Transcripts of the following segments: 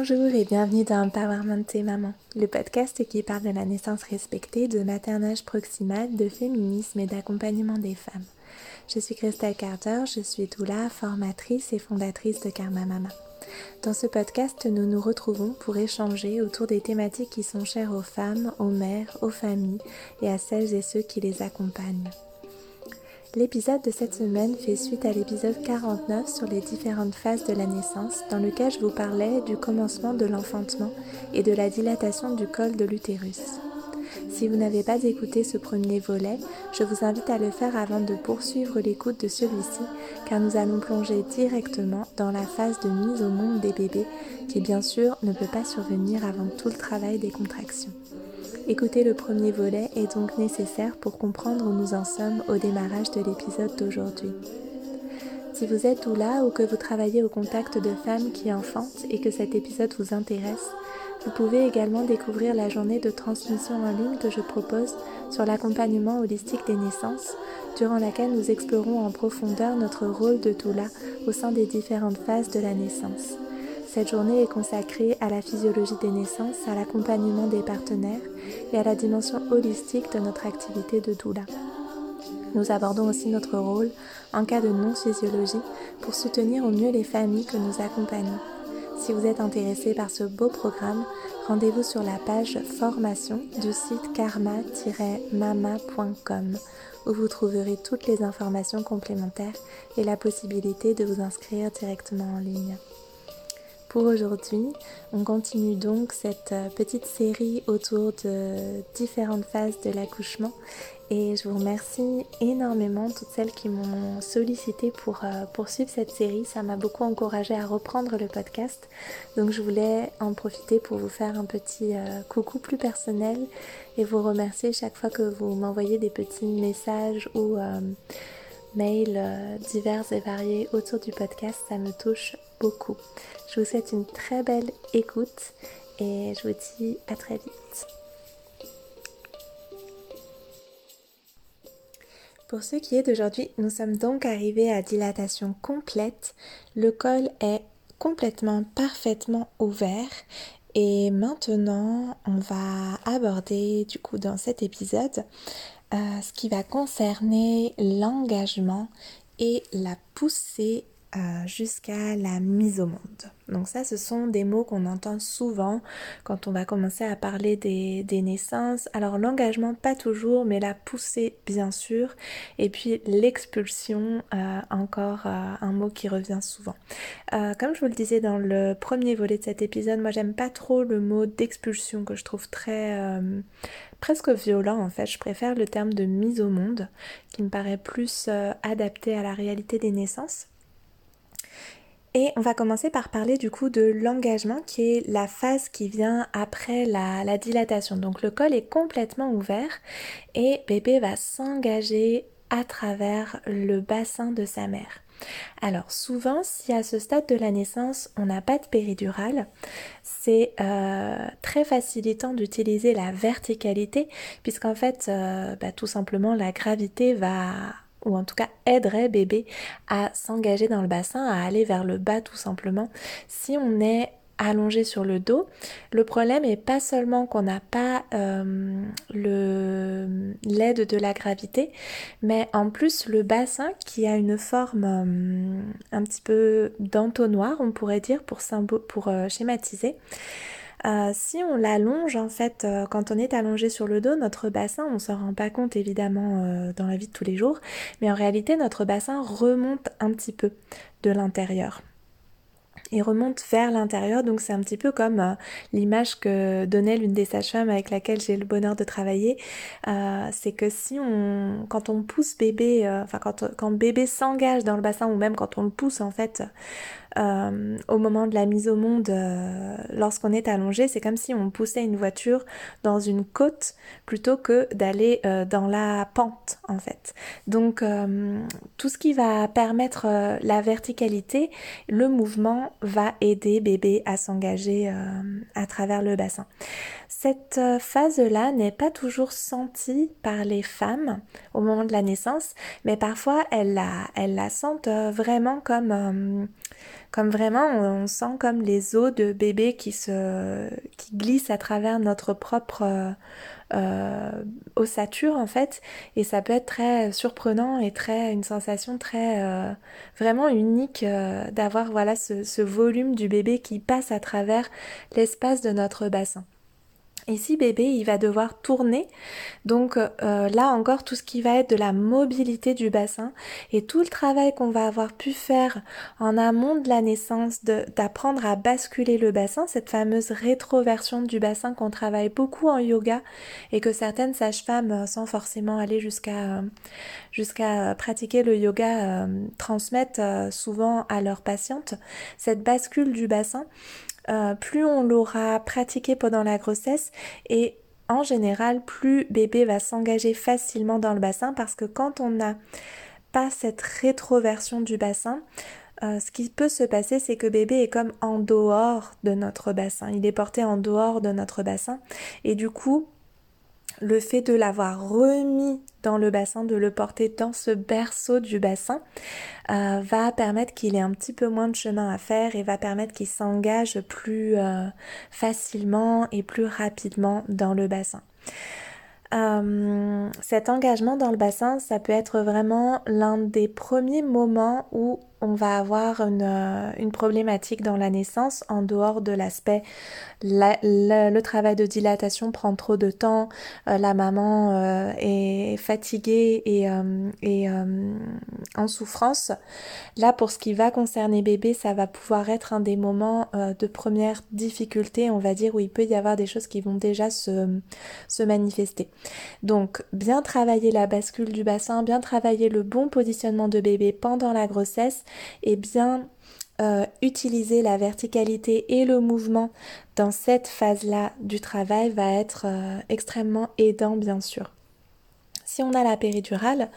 Bonjour et bienvenue dans Empowerment et Maman, le podcast qui parle de la naissance respectée, de maternage proximal, de féminisme et d'accompagnement des femmes. Je suis Christelle Carter, je suis doula, formatrice et fondatrice de Karma Mama. Dans ce podcast, nous nous retrouvons pour échanger autour des thématiques qui sont chères aux femmes, aux mères, aux familles et à celles et ceux qui les accompagnent. L'épisode de cette semaine fait suite à l'épisode 49 sur les différentes phases de la naissance dans lequel je vous parlais du commencement de l'enfantement et de la dilatation du col de l'utérus. Si vous n'avez pas écouté ce premier volet, je vous invite à le faire avant de poursuivre l'écoute de celui-ci car nous allons plonger directement dans la phase de mise au monde des bébés qui bien sûr ne peut pas survenir avant tout le travail des contractions. Écouter le premier volet est donc nécessaire pour comprendre où nous en sommes au démarrage de l'épisode d'aujourd'hui. Si vous êtes ou ou que vous travaillez au contact de femmes qui enfantent et que cet épisode vous intéresse, vous pouvez également découvrir la journée de transmission en ligne que je propose sur l'accompagnement holistique des naissances, durant laquelle nous explorons en profondeur notre rôle de doula au sein des différentes phases de la naissance. Cette journée est consacrée à la physiologie des naissances, à l'accompagnement des partenaires et à la dimension holistique de notre activité de doula. Nous abordons aussi notre rôle en cas de non-physiologie pour soutenir au mieux les familles que nous accompagnons. Si vous êtes intéressé par ce beau programme, rendez-vous sur la page formation du site karma-mama.com où vous trouverez toutes les informations complémentaires et la possibilité de vous inscrire directement en ligne. Pour aujourd'hui, on continue donc cette euh, petite série autour de différentes phases de l'accouchement et je vous remercie énormément toutes celles qui m'ont sollicité pour euh, poursuivre cette série. Ça m'a beaucoup encouragé à reprendre le podcast. Donc je voulais en profiter pour vous faire un petit euh, coucou plus personnel et vous remercier chaque fois que vous m'envoyez des petits messages ou mails divers et variés autour du podcast. Ça me touche beaucoup. Je vous souhaite une très belle écoute et je vous dis à très vite. Pour ce qui est d'aujourd'hui, nous sommes donc arrivés à dilatation complète. Le col est complètement parfaitement ouvert et maintenant on va aborder du coup dans cet épisode euh, ce qui va concerner l'engagement et la poussée euh, jusqu'à la mise au monde. Donc ça, ce sont des mots qu'on entend souvent quand on va commencer à parler des, naissances. Alors l'engagement, pas toujours, mais la poussée, bien sûr. Et puis l'expulsion, euh, encore euh, un mot qui revient souvent. comme je vous le disais dans le premier volet de cet épisode, moi j'aime pas trop le mot d'expulsion que je trouve très presque violent en fait. Je préfère le terme de mise au monde qui me paraît plus adapté à la réalité des naissances. Et on va commencer par parler du coup de l'engagement qui est la phase qui vient après la, dilatation. Donc le col est complètement ouvert et bébé va s'engager à travers le bassin de sa mère. Alors souvent, si à ce stade de la naissance, on n'a pas de péridurale, c'est euh, très facilitant d'utiliser la verticalité, puisqu'en fait, euh, bah, tout simplement, la gravité va ou en tout cas aiderait bébé à s'engager dans le bassin, à aller vers le bas tout simplement. Si on est allongé sur le dos, le problème est pas seulement qu'on n'a pas euh, l'aide de la gravité, mais en plus le bassin qui a une forme euh, un petit peu d'entonnoir, on pourrait dire pour, pour euh, schématiser. Euh, si on l'allonge, en fait, euh, quand on est allongé sur le dos, notre bassin, on s'en rend pas compte évidemment euh, dans la vie de tous les jours, mais en réalité, notre bassin remonte un petit peu de l'intérieur il remonte vers l'intérieur. Donc c'est un petit peu comme l'image que donnait l'une des sages-femmes avec laquelle j'ai le bonheur de travailler. C'est que si on, quand on pousse bébé, enfin quand, quand bébé s'engage dans le bassin ou même quand on le pousse en fait au moment de la mise au monde, lorsqu'on est allongé, c'est comme si on poussait une voiture dans une côte plutôt que d'aller dans la pente en fait. Donc tout ce qui va permettre la verticalité, le mouvement va aider bébé à s'engager euh, à travers le bassin. Cette euh, phase-là n'est pas toujours sentie par les femmes au moment de la naissance, mais parfois elles la, elles sentent euh, vraiment comme Comme vraiment, on, sent comme les os de bébé qui se qui glissent à travers notre propre euh, euh, ossature en fait, et ça peut être très surprenant et très une sensation très euh, vraiment unique d'avoir voilà ce volume du bébé qui passe à travers l'espace de notre bassin. Ici, bébé, il va devoir tourner. Donc euh, là encore, tout ce qui va être de la mobilité du bassin et tout le travail qu'on va avoir pu faire en amont de la naissance, d'apprendre à basculer le bassin, cette fameuse rétroversion du bassin qu'on travaille beaucoup en yoga et que certaines sages-femmes, euh, sans forcément aller jusqu'à euh, jusqu'à pratiquer le yoga, transmettent souvent à leurs patientes. Cette bascule du bassin, euh, plus on l'aura pratiqué pendant la grossesse et en général, plus bébé va s'engager facilement dans le bassin parce que quand on n'a pas cette rétroversion du bassin, euh, ce qui peut se passer, c'est que bébé est comme en dehors de notre bassin. Il est porté en dehors de notre bassin. Et du coup, le fait de l'avoir remis dans le bassin, de le porter dans ce berceau du bassin, euh, va permettre qu'il ait un petit peu moins de chemin à faire et va permettre qu'il s'engage plus euh, facilement et plus rapidement dans le bassin. Euh, cet engagement dans le bassin, ça peut être vraiment l'un des premiers moments où on va avoir une, euh, une, problématique dans la naissance en dehors de l'aspect le travail de dilatation prend trop de temps, euh, la maman euh, est fatiguée et, et en souffrance. Là, pour ce qui va concerner bébé, ça va pouvoir être un des moments de première difficulté, on va dire, où il peut y avoir des choses qui vont déjà se, se manifester. Donc, bien travailler la bascule du bassin, bien travailler le bon positionnement de bébé pendant la grossesse, et bien euh, utiliser la verticalité et le mouvement dans cette phase-là du travail va être euh, extrêmement aidant bien sûr. Si on a la péridurale,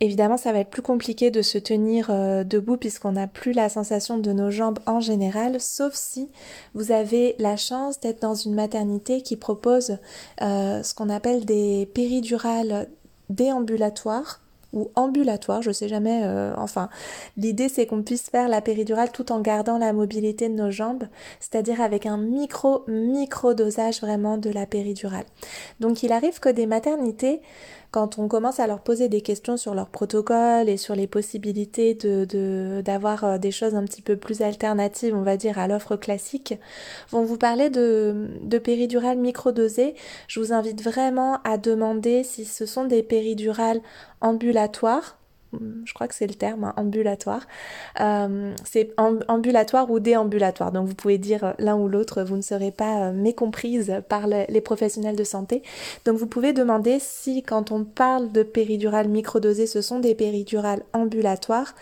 Évidemment, ça va être plus compliqué de se tenir euh, debout puisqu'on n'a plus la sensation de nos jambes en général, sauf si vous avez la chance d'être dans une maternité qui propose ce qu'on appelle des péridurales déambulatoires ou ambulatoire, je sais jamais, euh, enfin, l'idée c'est qu'on puisse faire la péridurale tout en gardant la mobilité de nos jambes, c'est-à-dire avec un micro, micro dosage vraiment de la péridurale. Donc il arrive que des maternités quand on commence à leur poser des questions sur leur protocole et sur les possibilités de, d'avoir euh, des choses un petit peu plus alternatives, on va dire, à l'offre classique, vont vous parler de, de péridurales microdosées. Je vous invite vraiment à demander si ce sont des péridurales ambulatoires je crois que c'est le terme, hein, ambulatoire. Euh, c'est ambulatoire ou déambulatoire. Donc vous pouvez dire l'un ou l'autre, vous ne serez pas euh, mécomprise par les professionnels de santé. Donc vous pouvez demander si quand on parle de péridurale microdosée, ce sont des péridurales ambulatoires.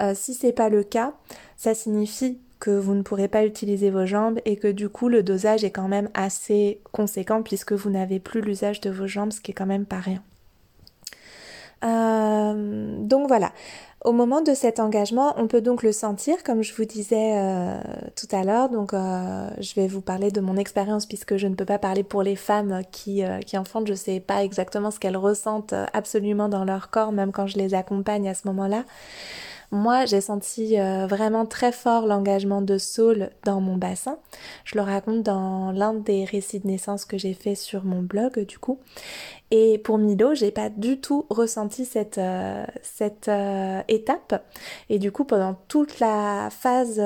Euh, si c'est pas le cas, ça signifie que vous ne pourrez pas utiliser vos jambes et que du coup le dosage est quand même assez conséquent puisque vous n'avez plus l'usage de vos jambes, ce qui est quand même pas rien. Euh, donc voilà. Au moment de cet engagement, on peut donc le sentir, comme je vous disais euh, tout à l'heure. Donc, euh, je vais vous parler de mon expérience puisque je ne peux pas parler pour les femmes qui, qui enfantent. Je ne sais pas exactement ce qu'elles ressentent absolument dans leur corps, même quand je les accompagne à ce moment-là. Moi, j'ai senti vraiment très fort l'engagement de Saul dans mon bassin. Je le raconte dans l'un des récits de naissance que j'ai fait sur mon blog, du coup. Et pour Milo, j'ai pas du tout ressenti cette, euh, cette euh, étape. Et du coup, pendant toute la phase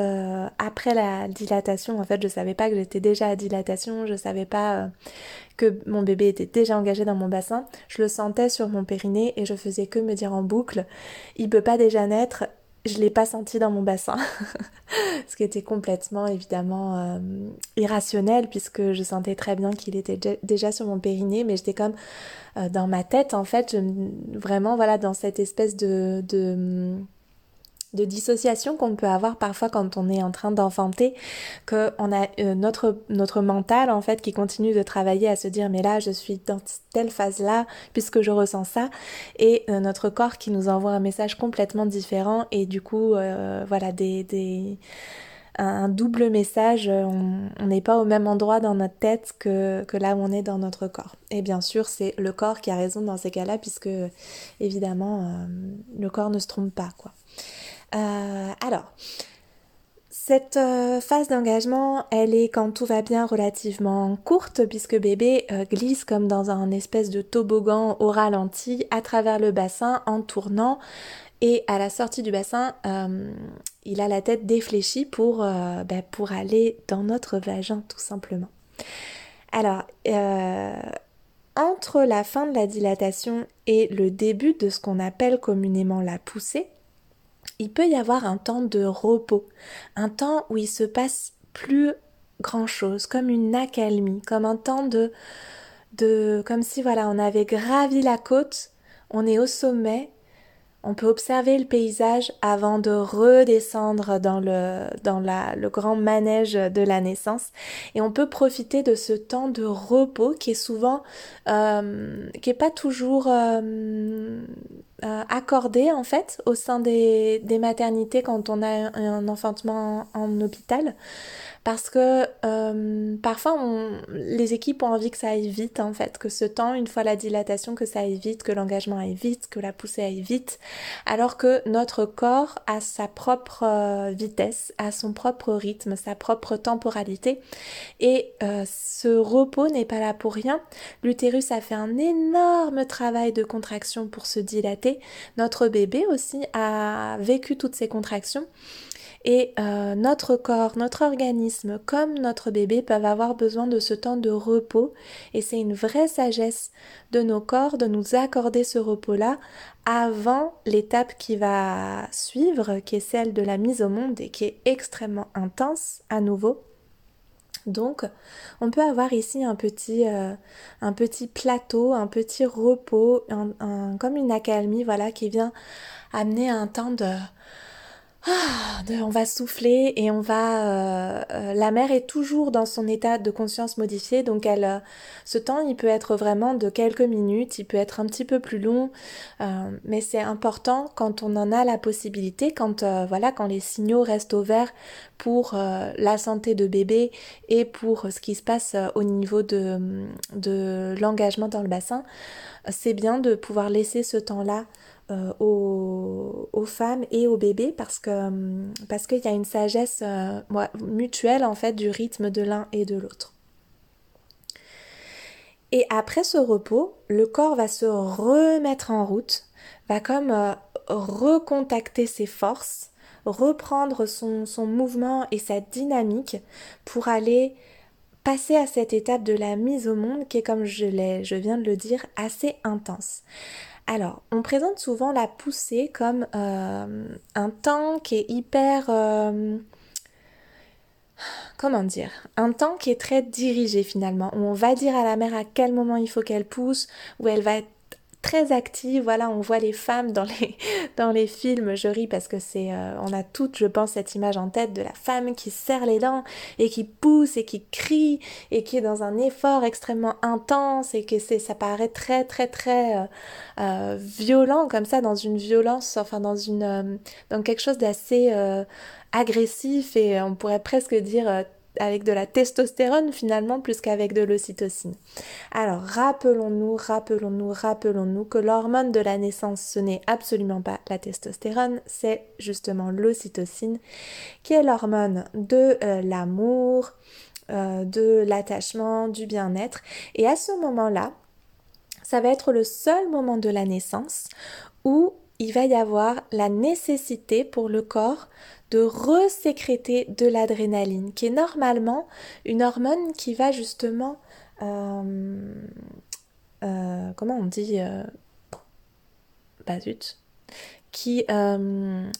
après la dilatation, en fait, je savais pas que j'étais déjà à dilatation, je savais pas que mon bébé était déjà engagé dans mon bassin, je le sentais sur mon périnée et je faisais que me dire en boucle, il peut pas déjà naître, je l'ai pas senti dans mon bassin, ce qui était complètement évidemment euh, irrationnel puisque je sentais très bien qu'il était déjà sur mon périnée, mais j'étais comme euh, dans ma tête en fait, vraiment voilà dans cette espèce de, de de dissociation qu'on peut avoir parfois quand on est en train d'enfanter, que on a euh, notre notre mental en fait qui continue de travailler à se dire mais là je suis dans telle phase là puisque je ressens ça et euh, notre corps qui nous envoie un message complètement différent et du coup euh, voilà des, des un double message, on n'est pas au même endroit dans notre tête que, que là où on est dans notre corps. Et bien sûr, c'est le corps qui a raison dans ces cas-là, puisque évidemment, le corps ne se trompe pas. quoi. Euh, alors, Cette euh, phase d'engagement, elle est quand tout va bien relativement courte puisque bébé euh, glisse comme dans un espèce de toboggan au ralenti à travers le bassin en tournant et à la sortie du bassin, il a la tête défléchie ben, pour aller dans notre vagin tout simplement. Alors, entre la fin de la dilatation et le début de ce qu'on appelle communément la poussée, il peut y avoir un temps de repos, un temps où il se passe plus grand chose, comme une accalmie, comme un temps de, de, comme si voilà, on avait gravi la côte, on est au sommet, on peut observer le paysage avant de redescendre dans le, dans la, le grand manège de la naissance. Et on peut profiter de ce temps de repos qui est souvent, euh, qui est pas toujours euh, euh, accordé en fait au sein des, des maternités quand on a un enfantement en hôpital parce que euh, parfois les équipes ont envie que ça aille vite en fait, que ce temps, une fois la dilatation, que ça aille vite, que l'engagement aille vite, que la poussée aille vite, alors que notre corps a sa propre euh, vitesse, a son propre rythme, sa propre temporalité et euh, ce repos n'est pas là pour rien. L'utérus a fait un énorme travail de contraction pour se dilater. Notre bébé aussi a vécu toutes ces contractions et euh, notre corps, notre organisme, comme notre bébé, peuvent avoir besoin de ce temps de repos. Et c'est une vraie sagesse de nos corps de nous accorder ce repos-là avant l'étape qui va suivre, qui est celle de la mise au monde et qui est extrêmement intense à nouveau. Donc, on peut avoir ici un petit, euh, un petit plateau, un petit repos, comme une accalmie, voilà, qui vient amener un temps de, ah, on va souffler et on va. Euh, euh, la mère est toujours dans son état de conscience modifié, donc elle, euh, ce temps, il peut être vraiment de quelques minutes, il peut être un petit peu plus long, mais c'est important quand on en a la possibilité, quand voilà, quand les signaux restent ouverts pour la santé de bébé et pour ce qui se passe au niveau de, de l'engagement dans le bassin, c'est bien de pouvoir laisser ce temps-là euh, aux, femmes et aux bébés parce parce qu'il y a une sagesse euh, mutuelle en fait du rythme de l'un et de l'autre. Et après ce repos, le corps va se remettre en route, va comme euh, recontacter ses forces, reprendre son, son mouvement et sa dynamique pour aller passer à cette étape de la mise au monde qui est, comme je, je viens de le dire, assez intense. Alors, on présente souvent la poussée comme euh, un temps qui est hyper... Euh, comment dire? Un temps qui est très dirigé finalement, où on va dire à la mère à quel moment il faut qu'elle pousse, où elle va être très active. Voilà, on voit les femmes dans les, dans les films. Je ris parce que c'est, euh, on a toutes, je pense, cette image en tête de la femme qui serre les dents et qui pousse et qui crie et qui est dans un effort extrêmement intense et que c'est, ça paraît très, très, très euh, euh, violent comme ça, dans une violence, enfin dans une, dans quelque chose d'assez agressif et on pourrait presque dire avec de la testostérone finalement plus qu'avec de l'ocytocine. Alors rappelons-nous, rappelons-nous, rappelons-nous que l'hormone de la naissance ce n'est absolument pas la testostérone, c'est justement l'ocytocine qui est l'hormone de euh, l'amour, euh, de l'attachement, du bien-être. Et à ce moment-là, ça va être le seul moment de la naissance où il va y avoir la nécessité pour le corps de resécréter de l'adrénaline, qui est normalement une hormone qui va justement... Euh, euh, comment on dit euh, Bah qui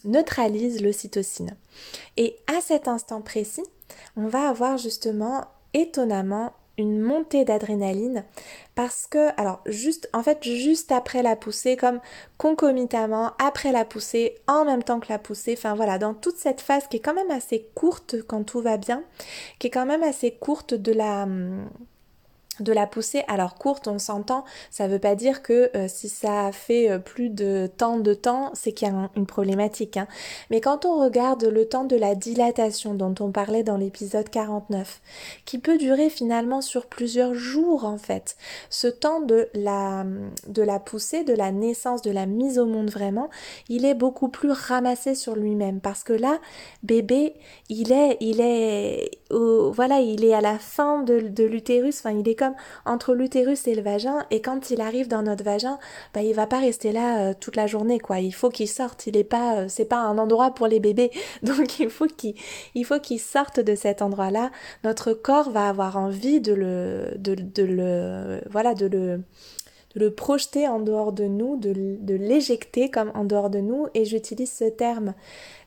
neutralise l'ocytocine. Et à cet instant précis, on va avoir justement étonnamment une montée d'adrénaline parce que alors juste en fait juste après la poussée comme concomitamment après la poussée en même temps que la poussée enfin voilà dans toute cette phase qui est quand même assez courte quand tout va bien qui est quand même assez courte de la de la poussée, alors courte, on s'entend, ça veut pas dire que euh, si ça fait euh, plus de temps de temps, c'est qu'il y a une problématique. Hein. Mais quand on regarde le temps de la dilatation dont on parlait dans l'épisode 49, qui peut durer finalement sur plusieurs jours en fait, ce temps de la, de la poussée, de la naissance, de la mise au monde vraiment, il est beaucoup plus ramassé sur lui-même parce que là, bébé, il est, il est, voilà, il est à la fin de, de l'utérus, enfin il est entre l'utérus et le vagin et quand il arrive dans notre vagin, bah il va pas rester là euh, toute la journée quoi. Il faut qu'il sorte, il est pas euh, c'est pas un endroit pour les bébés. Donc il faut qu'il il faut qu'il sorte de cet endroit-là. Notre corps va avoir envie de le de, le voilà de le de le projeter en dehors de nous, de, de l'éjecter comme en dehors de nous. Et j'utilise ce terme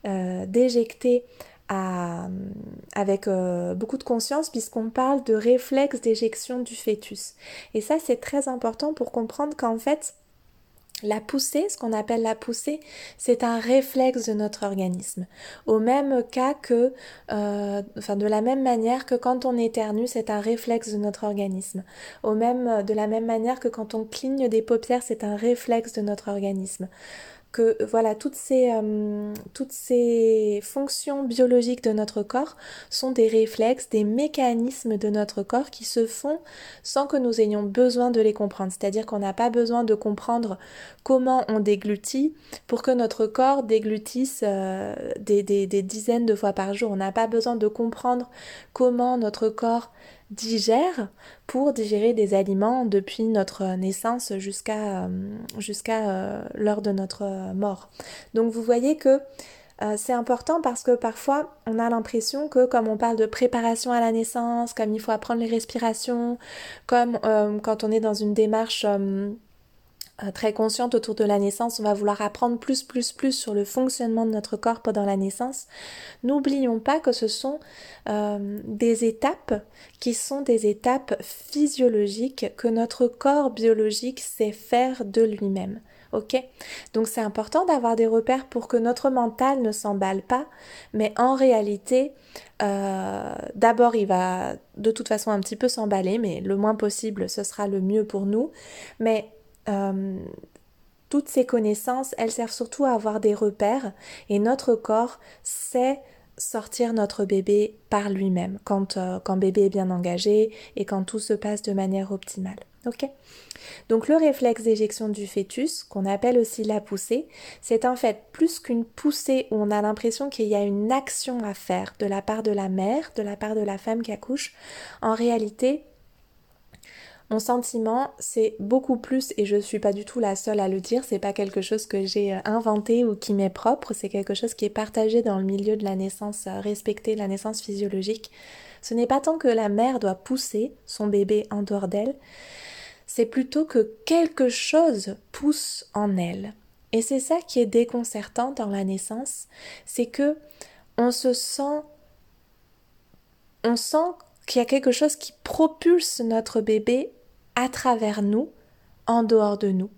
euh, d'éjecter avec euh, beaucoup de conscience puisqu'on parle de réflexe d'éjection du fœtus. Et ça, c'est très important pour comprendre qu'en fait, la poussée, ce qu'on appelle la poussée, c'est un réflexe de notre organisme. Au même cas que, euh, enfin de la même manière que quand on éternue, c'est un réflexe de notre organisme. Au même, de la même manière que quand on cligne des paupières, c'est un réflexe de notre organisme voilà toutes ces, euh, toutes ces fonctions biologiques de notre corps sont des réflexes, des mécanismes de notre corps qui se font sans que nous ayons besoin de les comprendre. C'est-à-dire qu'on n'a pas besoin de comprendre comment on déglutit pour que notre corps déglutisse euh, des dizaines de fois par jour. On n'a pas besoin de comprendre comment notre corps digère pour digérer des aliments depuis notre naissance jusqu'à euh, jusqu'à euh, l'heure de notre euh, mort. Donc vous voyez que c'est important parce que parfois on a l'impression que comme on parle de préparation à la naissance, comme il faut apprendre les respirations, comme quand on est dans une démarche très consciente autour de la naissance, on va vouloir apprendre plus, plus, plus sur le fonctionnement de notre corps pendant la naissance. N'oublions pas que ce sont euh, des étapes qui sont des étapes physiologiques que notre corps biologique sait faire de lui-même. Ok? Donc c'est important d'avoir des repères pour que notre mental ne s'emballe pas, mais en réalité, euh, d'abord il va de toute façon un petit peu s'emballer, mais le moins possible, ce sera le mieux pour nous. Mais euh, toutes ces connaissances, elles servent surtout à avoir des repères et notre corps sait sortir notre bébé par lui-même quand, euh, quand bébé est bien engagé et quand tout se passe de manière optimale. Ok? Donc le réflexe d'éjection du fœtus, qu'on appelle aussi la poussée, c'est en fait plus qu'une poussée où on a l'impression qu'il y a une action à faire de la part de la mère, de la part de la femme qui accouche. En réalité, mon sentiment, c'est beaucoup plus, et je ne suis pas du tout la seule à le dire, c'est pas quelque chose que j'ai euh, inventé ou qui m'est propre, c'est quelque chose qui est partagé dans le milieu de la naissance euh, respectée, la naissance physiologique. Ce n'est pas tant que la mère doit pousser son bébé en dehors d'elle, c'est plutôt que quelque chose pousse en elle. Et c'est ça qui est déconcertant dans la naissance, c'est que on se sent on sent qu'il y a quelque chose qui propulse notre bébé à travers nous, en dehors de nous.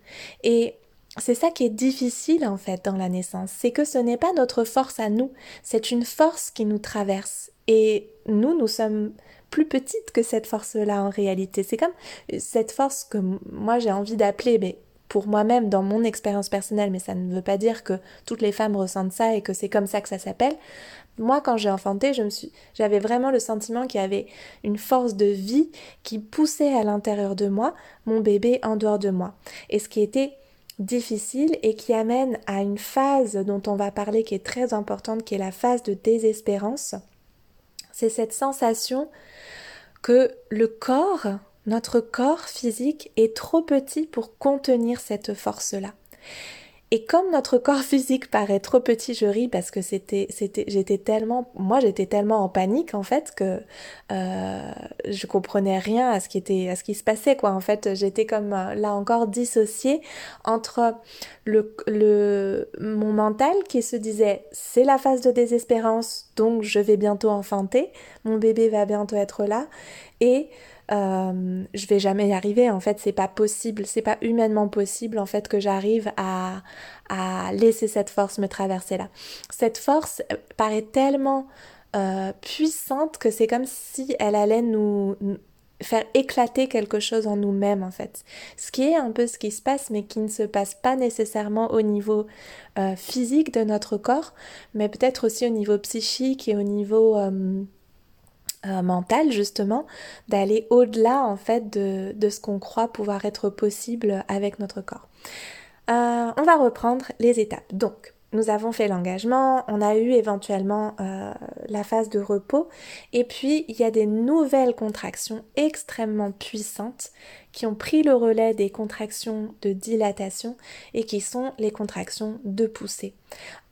Et c'est ça qui est difficile en fait dans la naissance, c'est que ce n'est pas notre force à nous, c'est une force qui nous traverse. Et nous, nous sommes plus petites que cette force-là en réalité. C'est comme cette force que moi j'ai envie d'appeler, mais pour moi-même dans mon expérience personnelle, mais ça ne veut pas dire que toutes les femmes ressentent ça et que c'est comme ça que ça s'appelle. Moi, quand j'ai enfanté, j'avais vraiment le sentiment qu'il y avait une force de vie qui poussait à l'intérieur de moi mon bébé en dehors de moi. Et ce qui était difficile et qui amène à une phase dont on va parler qui est très importante, qui est la phase de désespérance. C'est cette sensation que le corps, notre corps physique est trop petit pour contenir cette force-là. Et comme notre corps physique paraît trop petit, je ris parce que c'était, c'était, j'étais tellement, moi j'étais tellement en panique en fait que euh, je comprenais rien à ce qui était, à ce qui se passait quoi. En fait, j'étais comme euh, là encore dissociée entre le, le, mon mental qui se disait c'est la phase de désespérance donc je vais bientôt enfanter, mon bébé va bientôt être là et euh, je vais jamais y arriver. En fait, c'est pas possible, c'est pas humainement possible en fait que j'arrive à, à laisser cette force me traverser là. Cette force paraît tellement euh, puissante que c'est comme si elle allait nous, faire éclater quelque chose en nous-mêmes en fait. Ce qui est un peu ce qui se passe mais qui ne se passe pas nécessairement au niveau euh, physique de notre corps mais peut-être aussi au niveau psychique et au niveau euh, euh, mental justement d'aller au-delà en fait de, ce qu'on croit pouvoir être possible avec notre corps. on va reprendre les étapes. Donc nous avons fait l'engagement, on a eu éventuellement euh, la phase de repos, et puis il y a des nouvelles contractions extrêmement puissantes qui ont pris le relais des contractions de dilatation et qui sont les contractions de poussée.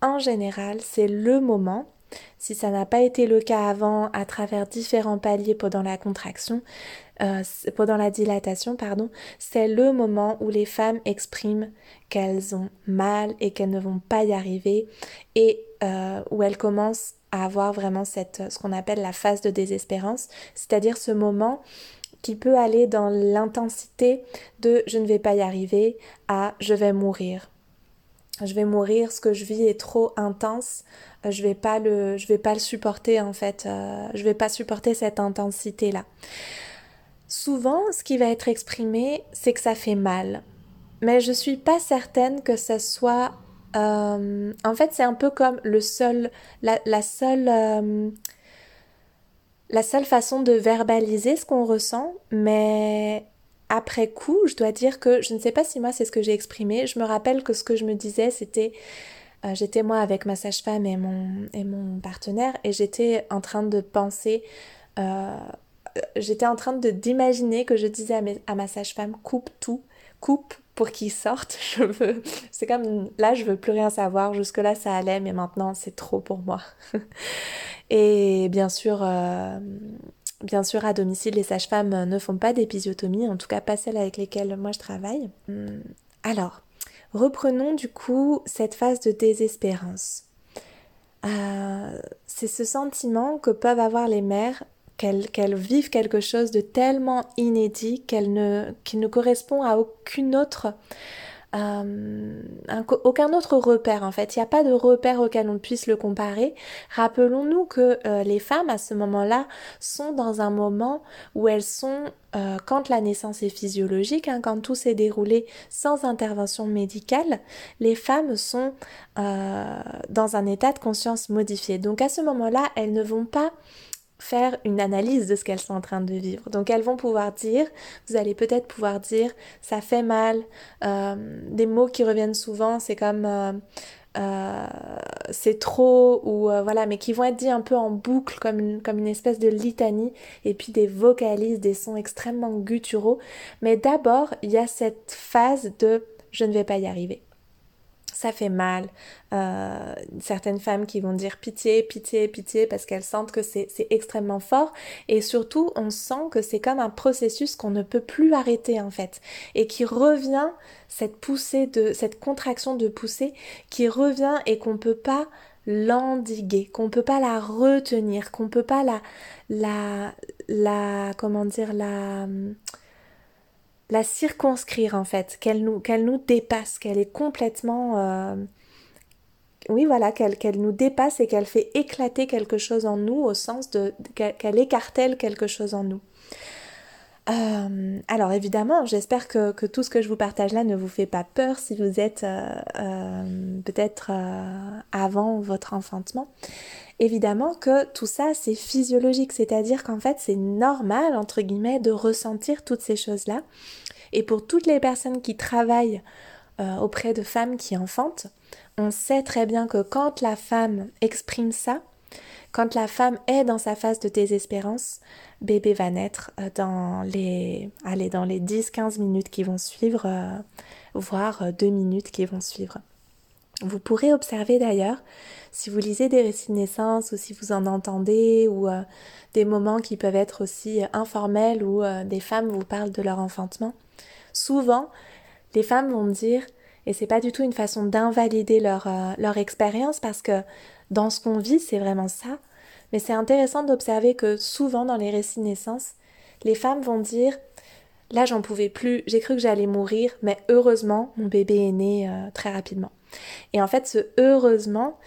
En général, c'est le moment si ça n'a pas été le cas avant à travers différents paliers pendant la contraction, euh, pendant la dilatation, pardon, c'est le moment où les femmes expriment qu'elles ont mal et qu'elles ne vont pas y arriver et euh, où elles commencent à avoir vraiment ce qu'on appelle la phase de désespérance, c'est-à-dire ce moment qui peut aller dans l'intensité de je ne vais pas y arriver à je vais mourir je vais mourir, ce que je vis est trop intense, euh, je vais pas le, je vais pas le supporter en fait, euh, je vais pas supporter cette intensité là. Souvent, ce qui va être exprimé, c'est que ça fait mal, mais je suis pas certaine que ce soit, euh, en fait, c'est un peu comme le seul, la, la seule, la seule façon de verbaliser ce qu'on ressent, mais après coup, je dois dire que je ne sais pas si moi c'est ce que j'ai exprimé. Je me rappelle que ce que je me disais, c'était euh, j'étais moi avec ma sage-femme et mon, et mon partenaire et j'étais en train de penser, euh, j'étais en train de d'imaginer que je disais à, à ma sage-femme coupe tout, coupe pour qu'il sorte. Je veux, c'est comme là je veux plus rien savoir. Jusque là ça allait, mais maintenant c'est trop pour moi. et bien sûr. Euh, Bien sûr, à domicile, les sages-femmes ne font pas d'épisiotomie, en tout cas pas celles avec lesquelles moi je travaille. Hum, alors, reprenons du coup cette phase de désespérance. Euh, c'est ce sentiment que peuvent avoir les mères qu'elles vivent quelque chose de tellement inédit qu'elle ne, qui ne correspond à aucune autre euh, aucun autre repère en fait. Il n'y a pas de repère auquel on puisse le comparer. Rappelons-nous que euh, les femmes à ce moment-là sont dans un moment où elles sont, euh, quand la naissance est physiologique, hein, quand tout s'est déroulé sans intervention médicale, les femmes sont dans un état de conscience modifié. Donc à ce moment-là, elles ne vont pas faire une analyse de ce qu'elles sont en train de vivre. Donc elles vont pouvoir dire, vous allez peut-être pouvoir dire, ça fait mal. Euh, des mots qui reviennent souvent, c'est comme euh, euh, c'est trop ou voilà, mais qui vont être dits un peu en boucle comme une, comme une espèce de litanie et puis des vocalises, des sons extrêmement gutturaux. Mais d'abord, il y a cette phase de je ne vais pas y arriver ça fait mal. Euh, certaines femmes qui vont dire pitié, pitié, pitié parce qu'elles sentent que c'est extrêmement fort et surtout on sent que c'est comme un processus qu'on ne peut plus arrêter en fait et qui revient cette poussée de cette contraction de poussée qui revient et qu'on peut pas l'endiguer, qu'on peut pas la retenir, qu'on peut pas la la la comment dire la la circonscrire en fait, qu'elle nous, dépasse, qu'elle est complètement... Euh, oui, voilà, qu'elle, qu'elle nous dépasse et qu'elle fait éclater quelque chose en nous au sens de qu'elle écartèle quelque chose en nous. Euh, alors évidemment, j'espère que, tout ce que je vous partage là ne vous fait pas peur si vous êtes euh, peut-être avant votre enfantement. Évidemment que tout ça c'est physiologique, c'est-à-dire qu'en fait c'est normal entre guillemets de ressentir toutes ces choses-là. Et pour toutes les personnes qui travaillent euh, auprès de femmes qui enfantent, on sait très bien que quand la femme exprime ça, quand la femme est dans sa phase de désespérance, bébé va naître euh, dans les, allez, dans les 10-15 minutes qui vont suivre, euh, voire 2 minutes qui vont suivre. Vous pourrez observer d'ailleurs, si vous lisez des récits de naissance ou si vous en entendez ou des moments qui peuvent être aussi informels où des femmes vous parlent de leur enfantement, souvent les femmes vont dire, et c'est pas du tout une façon d'invalider euh, leur expérience parce que dans ce qu'on vit, c'est vraiment ça. Mais c'est intéressant d'observer que souvent dans les récits de naissance, les femmes vont dire Là, j'en pouvais plus, j'ai cru que j'allais mourir, mais heureusement, mon bébé est né euh, très rapidement. Et en fait, ce heureusement,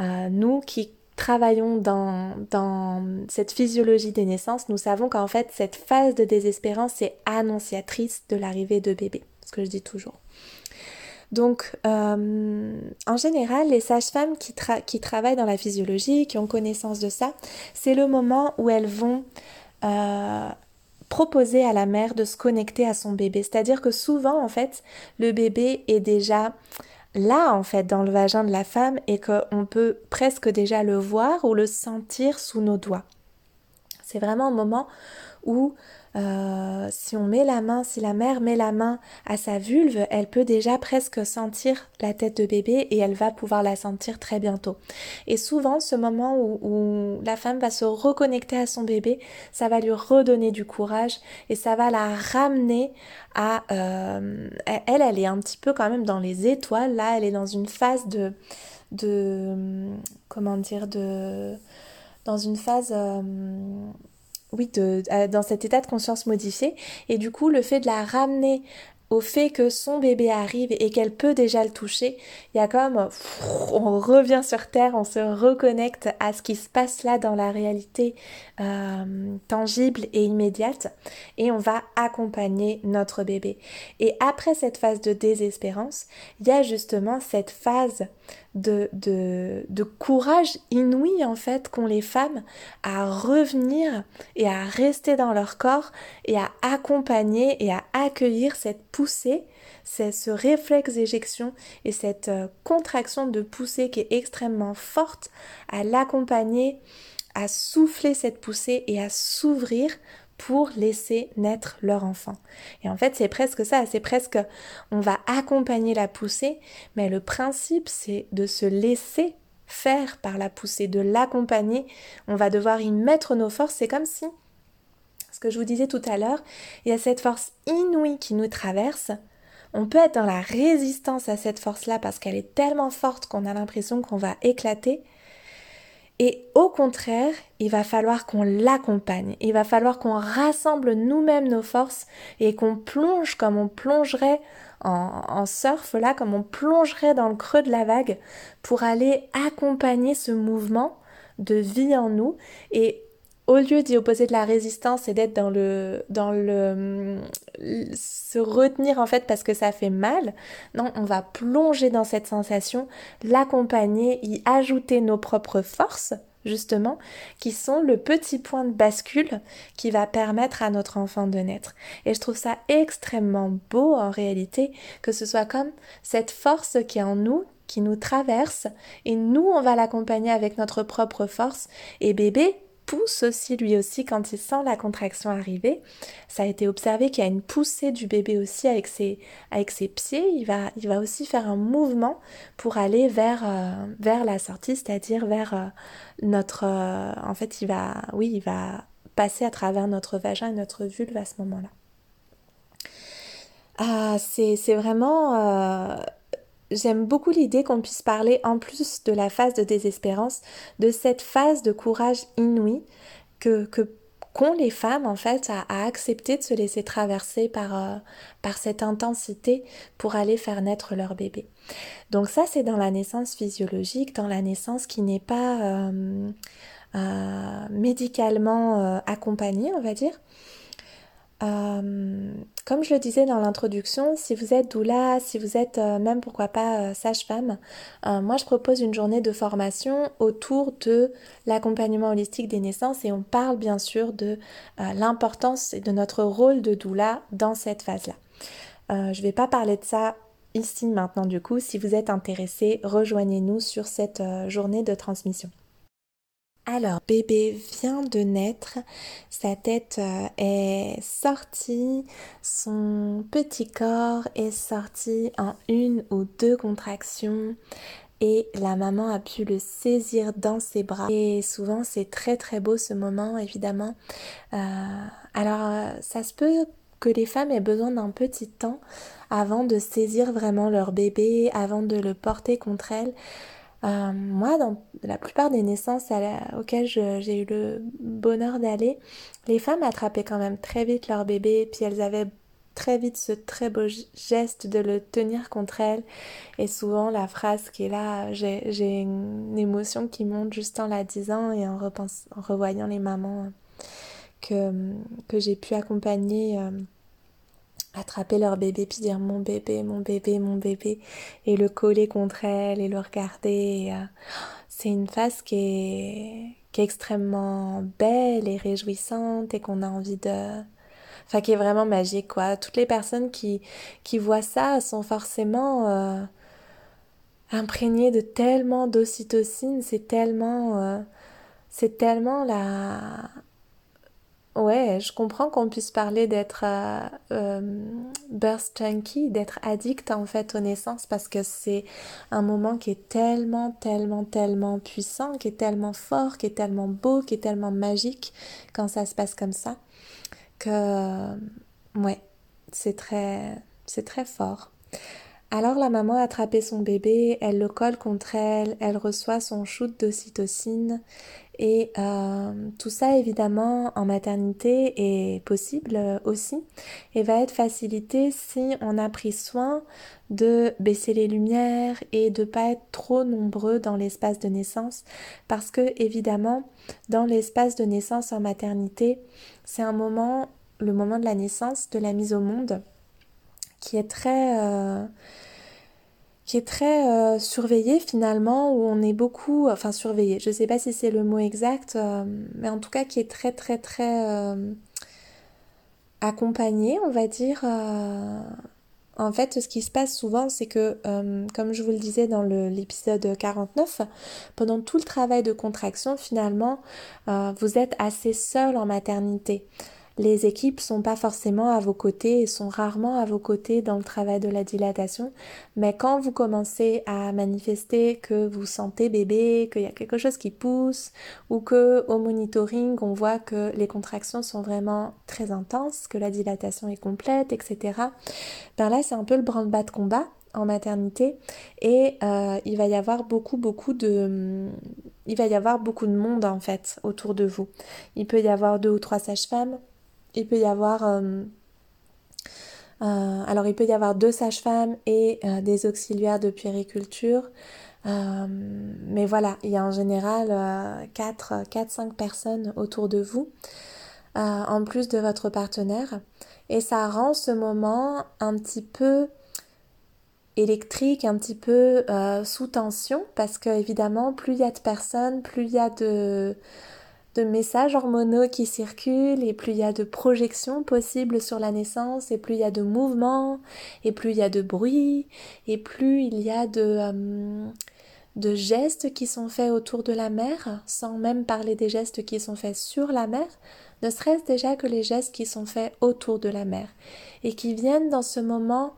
euh, nous qui travaillons dans, dans cette physiologie des naissances, nous savons qu'en fait cette phase de désespérance est annonciatrice de l'arrivée de bébé, ce que je dis toujours. Donc, euh, en général, les sages-femmes qui, travaillent dans la physiologie, qui ont connaissance de ça, c'est le moment où elles vont euh, proposer à la mère de se connecter à son bébé. C'est-à-dire que souvent, en fait, le bébé est déjà là, en fait, dans le vagin de la femme et qu'on peut presque déjà le voir ou le sentir sous nos doigts. C'est vraiment un moment où euh, si on met la main, si la mère met la main à sa vulve, elle peut déjà presque sentir la tête de bébé et elle va pouvoir la sentir très bientôt. Et souvent, ce moment où, la femme va se reconnecter à son bébé, ça va lui redonner du courage et ça va la ramener à... Euh, elle, elle est un petit peu quand même dans les étoiles. Là, elle est dans une phase de... de comment dire de dans une phase euh, oui, de, dans cet état de conscience modifié. Et du coup, le fait de la ramener au fait que son bébé arrive et qu'elle peut déjà le toucher, il y a comme on revient sur terre, on se reconnecte à ce qui se passe là dans la réalité euh, tangible et immédiate et on va accompagner notre bébé. Et après cette phase de désespérance, il y a justement cette phase de, courage inouï en fait qu'ont les femmes à revenir et à rester dans leur corps et à accompagner et à accueillir cette poussée, c'est ce réflexe d'éjection et cette euh, contraction de poussée qui est extrêmement forte, à l'accompagner, à souffler cette poussée et à s'ouvrir pour laisser naître leur enfant. Et en fait, c'est presque ça, c'est presque on va accompagner la poussée, mais le principe c'est de se laisser faire par la poussée, de l'accompagner. On va devoir y mettre nos forces, c'est comme si ce que je vous disais tout à l'heure, il y a cette force inouïe qui nous traverse. On peut être dans la résistance à cette force-là parce qu'elle est tellement forte qu'on a l'impression qu'on va éclater, et au contraire, il va falloir qu'on l'accompagne, il va falloir qu'on rassemble nous-mêmes nos forces et qu'on plonge comme on plongerait en, surf, là, comme on plongerait dans le creux de la vague pour aller accompagner ce mouvement de vie en nous. Et au lieu d'y opposer de la résistance et d'être dans le dans le se retenir en fait parce que ça fait mal, non, on va plonger dans cette sensation, l'accompagner, y ajouter nos propres forces justement, qui sont le petit point de bascule qui va permettre à notre enfant de naître. Et je trouve ça extrêmement beau en réalité que ce soit comme cette force qui est en nous, qui nous traverse, et nous, on va l'accompagner avec notre propre force, et bébé, pousse aussi lui aussi quand il sent la contraction arriver. Ça a été observé qu'il y a une poussée du bébé aussi avec ses, pieds. Il va, aussi faire un mouvement pour aller vers, euh, la sortie, c'est-à-dire vers euh, notre... Euh, en fait, il va, oui, il va passer à travers notre vagin et notre vulve à ce moment-là. Ah, c'est vraiment J'aime beaucoup l'idée qu'on puisse parler en plus de la phase de désespérance, de cette phase de courage inouï que, que qu'ont les femmes en fait à, accepter de se laisser traverser par, euh, par cette intensité pour aller faire naître leur bébé. Donc ça c'est dans la naissance physiologique, dans la naissance qui n'est pas euh, euh, médicalement accompagnée on va dire. Euh, comme je le disais dans l'introduction, si vous êtes doula, si vous êtes euh, même pourquoi pas euh, sage-femme, moi je propose une journée de formation autour de l'accompagnement holistique des naissances et on parle bien sûr de l'importance et de notre rôle de doula dans cette phase-là. je ne vais pas parler de ça ici maintenant du coup. Si vous êtes intéressé, rejoignez-nous sur cette journée de transmission. Alors, bébé vient de naître, sa tête euh, est sortie, son petit corps est sorti en une ou deux contractions et la maman a pu le saisir dans ses bras. Et souvent, c'est très très beau ce moment, évidemment. Euh, alors, ça se peut que les femmes aient besoin d'un petit temps avant de saisir vraiment leur bébé, avant de le porter contre elles. Euh, moi, dans la plupart des naissances auxquelles j'ai eu le bonheur d'aller, les femmes attrapaient quand même très vite leur bébé, puis elles avaient très vite ce très beau geste de le tenir contre elle. Et souvent la phrase qui est là, j'ai une émotion qui monte juste en la disant et en revoyant les mamans que, que j'ai pu accompagner. Euh, attraper leur bébé puis dire mon bébé, mon bébé, mon bébé et le coller contre elle et le regarder. Euh, c'est une est, qui est extrêmement belle et réjouissante et qu'on a envie de... Enfin, qui est vraiment magique, quoi. Toutes les personnes qui, qui voient ça sont forcément euh, imprégnées de tellement d'ocytocine, c'est tellement... Euh, c'est tellement la Ouais, je comprends qu'on puisse parler d'être euh, euh, birth junkie, d'être addict en fait aux naissances parce que c'est un moment qui est tellement, tellement, tellement puissant, qui est tellement fort, qui est tellement beau, qui est tellement magique quand ça se passe comme ça que ouais, c'est très, c'est très fort. Alors la maman a attrapé son bébé, elle le colle contre elle, elle reçoit son shoot d'ocytocine et euh, tout ça, évidemment, en maternité est possible aussi et va être facilité si on a pris soin de baisser les lumières et de pas être trop nombreux dans l'espace de naissance. Parce que, évidemment, dans l'espace de naissance en maternité, c'est un moment, le moment de la naissance, de la mise au monde, qui est très... Euh, qui est très euh, surveillé finalement, où on est beaucoup, enfin surveillé, je ne sais pas si c'est le mot exact, euh, mais en tout cas qui est très très très euh, accompagné, on va dire. en fait, ce qui se passe souvent, c'est que, comme je vous le disais dans l'épisode 49, pendant tout le travail de contraction, finalement, vous êtes assez seul en maternité les équipes sont pas forcément à vos côtés et sont rarement à vos côtés dans le travail de la dilatation. Mais quand vous commencez à manifester que vous sentez bébé, qu'il y a quelque chose qui pousse ou que au monitoring on voit que les contractions sont vraiment très intenses, que la dilatation est complète, etc. Ben là c'est un peu le branle-bas de combat en maternité et euh, il va y avoir beaucoup beaucoup de il va y avoir beaucoup de monde en fait autour de vous. Il peut y avoir deux ou trois sages-femmes, il peut y avoir euh, euh, il peut y avoir deux sages-femmes et euh, des auxiliaires de puériculture. mais voilà, il y a en général 4-5 personnes autour de vous, en plus de votre partenaire. Et ça rend ce moment un petit peu électrique, un petit peu sous tension, parce que évidemment, plus il y a de personnes, plus il y a de de messages hormonaux qui circulent et plus il y a de projections possibles sur la naissance et plus il y a de mouvements et plus il y a de bruit et plus il y a de, euh, de gestes qui sont faits autour de la mère sans même parler des gestes qui sont faits sur la mère ne serait-ce déjà que les gestes qui sont faits autour de la mère et qui viennent dans ce moment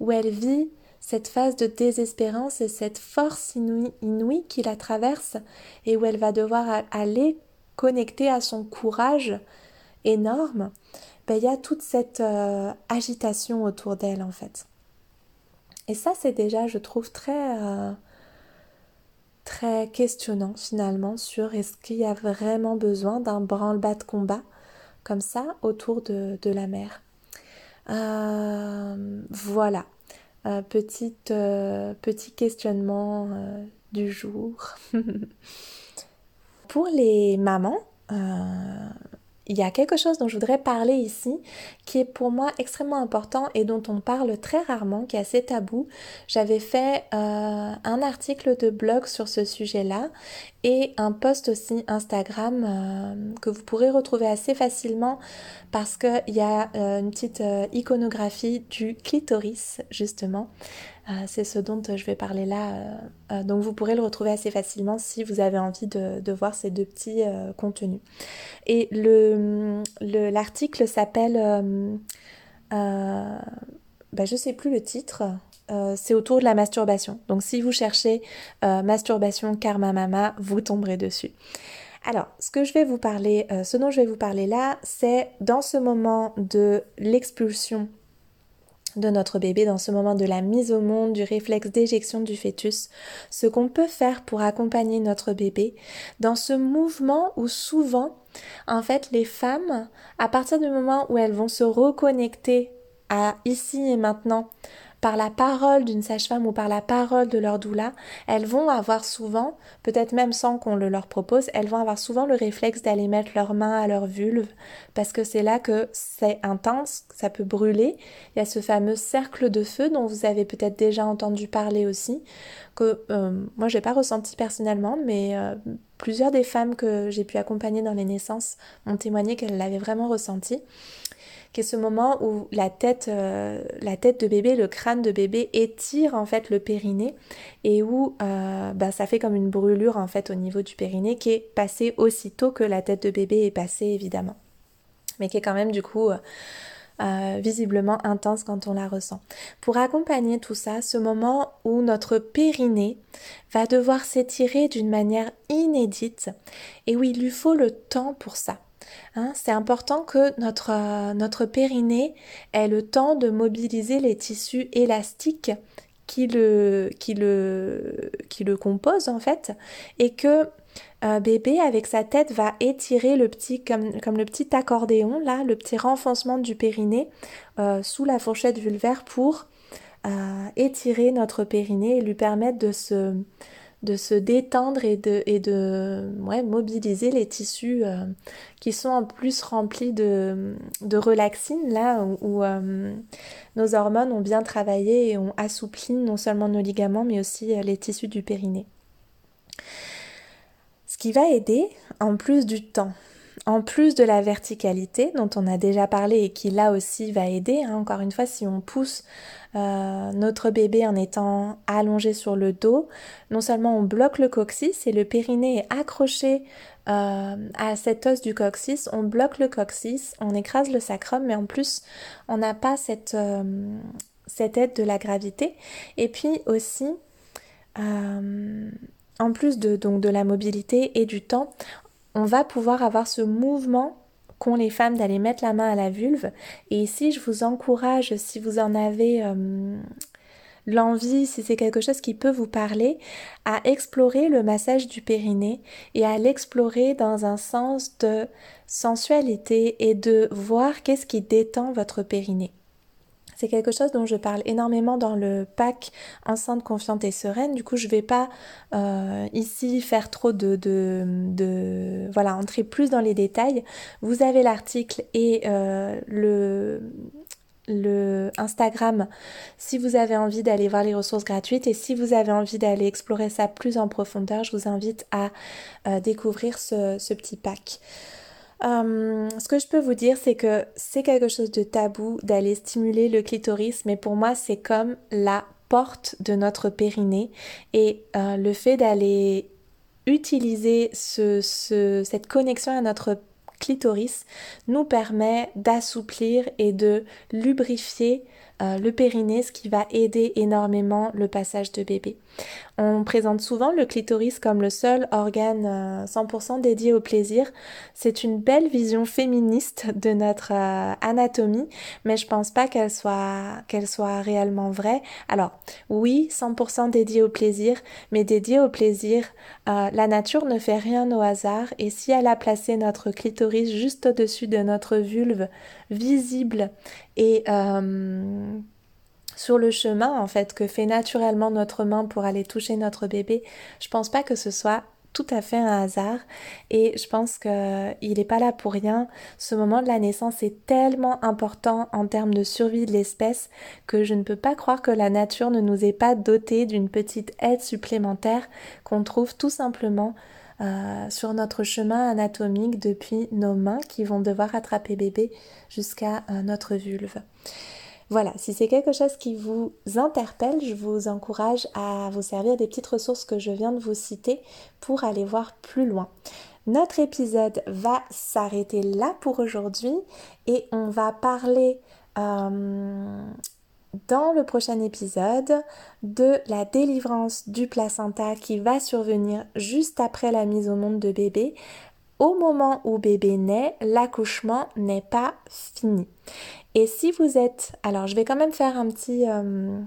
où elle vit cette phase de désespérance et cette force inouïe, inouïe qui la traverse et où elle va devoir aller connectée à son courage énorme, ben, il y a toute cette euh, agitation autour d'elle en fait. Et ça, c'est déjà, je trouve, très, euh, très questionnant finalement sur est-ce qu'il y a vraiment besoin d'un branle-bas de combat comme ça autour de, la mer. Euh, voilà, petit questionnement du jour. pour les mamans, euh, il y a quelque chose dont je voudrais parler ici qui est pour moi extrêmement important et dont on parle très rarement, qui est assez tabou. J'avais fait euh, un article de blog sur ce sujet-là et un post aussi Instagram euh, que vous pourrez retrouver assez facilement parce qu'il y a une petite iconographie du clitoris justement c'est ce dont je vais parler là. Euh, euh, donc vous pourrez le retrouver assez facilement si vous avez envie de, voir ces deux petits contenus. Et l'article s'appelle... Ben, je ne sais plus le titre. c'est autour de la masturbation. Donc si vous cherchez masturbation karma mama, vous tomberez dessus. Alors, ce que je vais vous parler, ce dont je vais vous parler là, c'est dans ce moment de l'expulsion de notre bébé dans ce moment de la mise au monde, du réflexe d'éjection du fœtus, ce qu'on peut faire pour accompagner notre bébé dans ce mouvement où souvent, en fait, les femmes, à partir du moment où elles vont se reconnecter à ici et maintenant par la parole d'une sage-femme ou par la parole de leur doula, elles vont avoir souvent, peut-être même sans qu'on le leur propose, elles vont avoir souvent le réflexe d'aller mettre leurs mains à leur vulve parce que c'est là que c'est intense, ça peut brûler. Il y a ce fameux cercle de feu dont vous avez peut-être déjà entendu parler aussi, que euh, moi j'ai pas ressenti personnellement, mais euh, plusieurs des femmes que j'ai pu accompagner dans les naissances ont témoigné qu'elles l'avaient vraiment ressenti qui est ce moment où la tête, euh, la tête de bébé, le crâne de bébé étire en fait le périnée et où euh, ben, ça fait comme une brûlure en fait au niveau du périnée qui est passée aussitôt que la tête de bébé est passée évidemment, mais qui est quand même du coup euh, visiblement intense quand on la ressent. Pour accompagner tout ça, ce moment où notre périnée va devoir s'étirer d'une manière inédite et où il lui faut le temps pour ça. Hein, c'est important que notre, euh, notre périnée ait le temps de mobiliser les tissus élastiques qui le, composent en fait et que euh, bébé avec sa tête va étirer le petit comme, comme, le petit accordéon là, le petit renfoncement du périnée euh, sous la fourchette vulvaire pour étirer notre périnée et lui permettre de se, de se détendre et de, mobiliser les tissus euh, qui sont en plus remplis de, de relaxine, là où, euh, nos hormones ont bien travaillé et ont assoupli non seulement nos ligaments, mais aussi euh, les tissus du périnée. Ce qui va aider, en plus du temps, en plus de la verticalité dont on a déjà parlé et qui là aussi va aider, hein, encore une fois, si on pousse euh, notre bébé en étant allongé sur le dos, non seulement on bloque le coccyx et le périnée est accroché euh, à cet os du coccyx, on bloque le coccyx, on écrase le sacrum, mais en plus on n'a pas cette, euh, cette aide de la gravité. Et puis aussi, en plus de, donc, de la mobilité et du temps, on va pouvoir avoir ce mouvement qu'ont les femmes d'aller mettre la main à la vulve. Et ici, je vous encourage, si vous en avez euh, l'envie, si c'est quelque chose qui peut vous parler, à explorer le massage du périnée et à l'explorer dans un sens de sensualité et de voir qu'est-ce qui détend votre périnée. C'est quelque chose dont je parle énormément dans le pack enceinte confiante et sereine. Du coup, je ne vais pas euh, ici faire trop de, voilà entrer plus dans les détails. Vous avez l'article et euh, le le Instagram si vous avez envie d'aller voir les ressources gratuites et si vous avez envie d'aller explorer ça plus en profondeur, je vous invite à euh, découvrir ce, ce petit pack. Euh, ce que je peux vous dire, c'est que c'est quelque chose de tabou d'aller stimuler le clitoris, mais pour moi, c'est comme la porte de notre périnée et euh, le fait d'aller utiliser ce, cette connexion à notre clitoris nous permet d'assouplir et de lubrifier euh, le périnée, ce qui va aider énormément le passage de bébé. On présente souvent le clitoris comme le seul organe 100% euh, dédié au plaisir. C'est une belle vision féministe de notre euh, anatomie, mais je pense pas qu'elle soit qu'elle soit réellement vraie. Alors, oui, 100% dédié au plaisir, mais dédié au plaisir, euh, la nature ne fait rien au hasard et si elle a placé notre clitoris juste au-dessus de notre vulve, visible et sur le chemin en fait que fait naturellement notre main pour aller toucher notre bébé, je pense pas que ce soit tout à fait un hasard et je pense qu'il n'est pas là pour rien. Ce moment de la naissance est tellement important en termes de survie de l'espèce que je ne peux pas croire que la nature ne nous ait pas doté d'une petite aide supplémentaire qu'on trouve tout simplement euh, sur notre chemin anatomique depuis nos mains qui vont devoir attraper bébé jusqu'à euh, notre vulve. Voilà, si c'est quelque chose qui vous interpelle, je vous encourage à vous servir des petites ressources que je viens de vous citer pour aller voir plus loin. Notre épisode va s'arrêter là pour aujourd'hui et on va parler euh, dans le prochain épisode de la délivrance du placenta qui va survenir juste après la mise au monde de bébé au moment où bébé naît, l'accouchement n'est pas fini. Et si vous êtes... Alors je vais quand même faire un petit... Euh,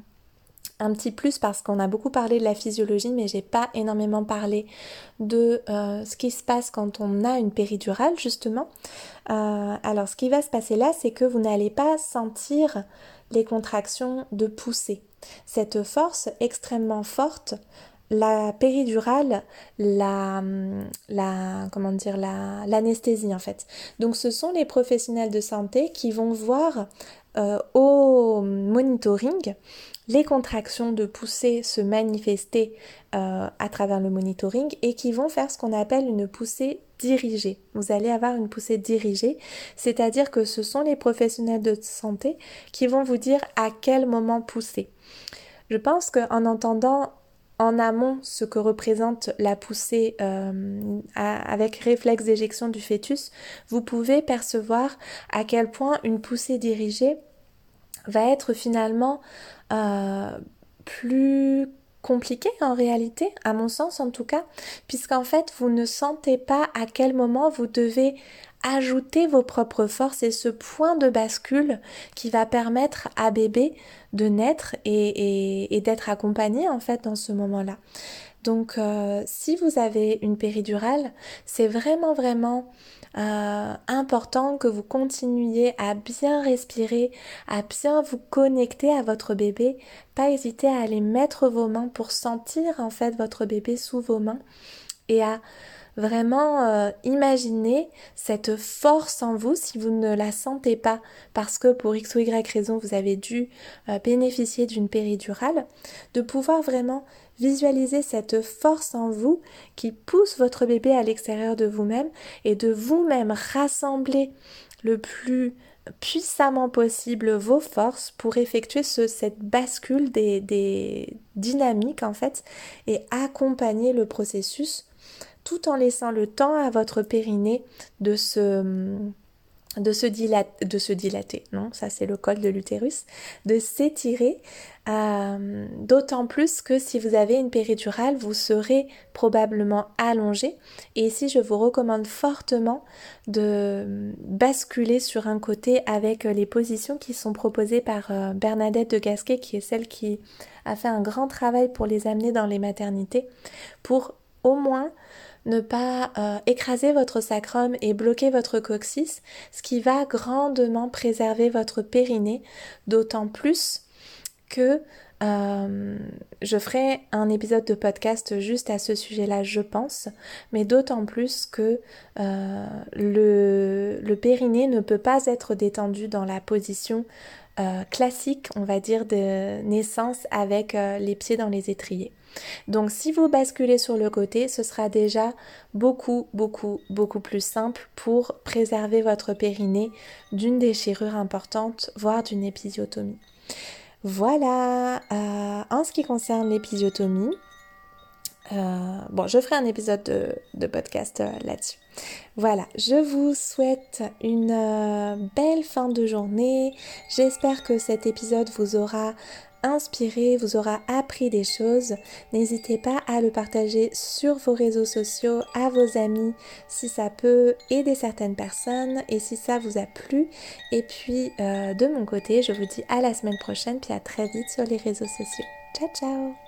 un petit plus parce qu'on a beaucoup parlé de la physiologie mais j'ai pas énormément parlé de euh, ce qui se passe quand on a une péridurale justement. Euh, alors ce qui va se passer là c'est que vous n'allez pas sentir les contractions de poussée. Cette force extrêmement forte la péridurale, la, la comment dire, l'anesthésie en fait. Donc ce sont les professionnels de santé qui vont voir euh, au monitoring les contractions de poussée se manifester euh, à travers le monitoring et qui vont faire ce qu'on appelle une poussée dirigée. Vous allez avoir une poussée dirigée, c'est-à-dire que ce sont les professionnels de santé qui vont vous dire à quel moment pousser. Je pense qu'en entendant en amont ce que représente la poussée euh, avec réflexe d'éjection du fœtus, vous pouvez percevoir à quel point une poussée dirigée va être finalement euh, plus compliquée en réalité, à mon sens en tout cas, puisqu'en fait vous ne sentez pas à quel moment vous devez ajouter vos propres forces et ce point de bascule qui va permettre à bébé de naître et, d'être accompagné en fait dans ce moment-là. Donc euh, si vous avez une péridurale, c'est vraiment vraiment euh, important que vous continuiez à bien respirer, à bien vous connecter à votre bébé. Pas hésiter à aller mettre vos mains pour sentir en fait votre bébé sous vos mains et à vraiment euh, imaginer cette force en vous si vous ne la sentez pas. Parce que pour x ou y raison vous avez dû euh, bénéficier d'une péridurale, de pouvoir vraiment visualiser cette force en vous qui pousse votre bébé à l'extérieur de vous-même et de vous-même rassembler le plus puissamment possible vos forces pour effectuer ce, cette bascule des dynamiques en fait et accompagner le processus tout en laissant le temps à votre périnée de se, se, de se dilater, non, ça c'est le col de l'utérus, de s'étirer, euh, d'autant plus que si vous avez une péridurale, vous serez probablement allongé. Et ici, je vous recommande fortement de basculer sur un côté avec les positions qui sont proposées par euh, Bernadette de Gasquet, qui est celle qui a fait un grand travail pour les amener dans les maternités, pour au moins ne pas euh, écraser votre sacrum et bloquer votre coccyx, ce qui va grandement préserver votre périnée, d'autant plus que euh, je ferai un épisode de podcast juste à ce sujet-là, je pense, mais d'autant plus que euh, le, le périnée ne peut pas être détendu dans la position classique, on va dire, de naissance avec les pieds dans les étriers. Donc si vous basculez sur le côté, ce sera déjà beaucoup, beaucoup, beaucoup plus simple pour préserver votre périnée d'une déchirure importante, voire d'une épisiotomie. Voilà, euh, en ce qui concerne l'épisiotomie, euh, bon, je ferai un épisode de, podcast euh, là-dessus. Voilà, je vous souhaite une belle fin de journée. J'espère que cet épisode vous aura inspiré, vous aura appris des choses. N'hésitez pas à le partager sur vos réseaux sociaux, à vos amis, si ça peut aider certaines personnes et si ça vous a plu. Et puis euh, de mon côté, je vous dis à la semaine prochaine, puis à très vite sur les réseaux sociaux. Ciao ciao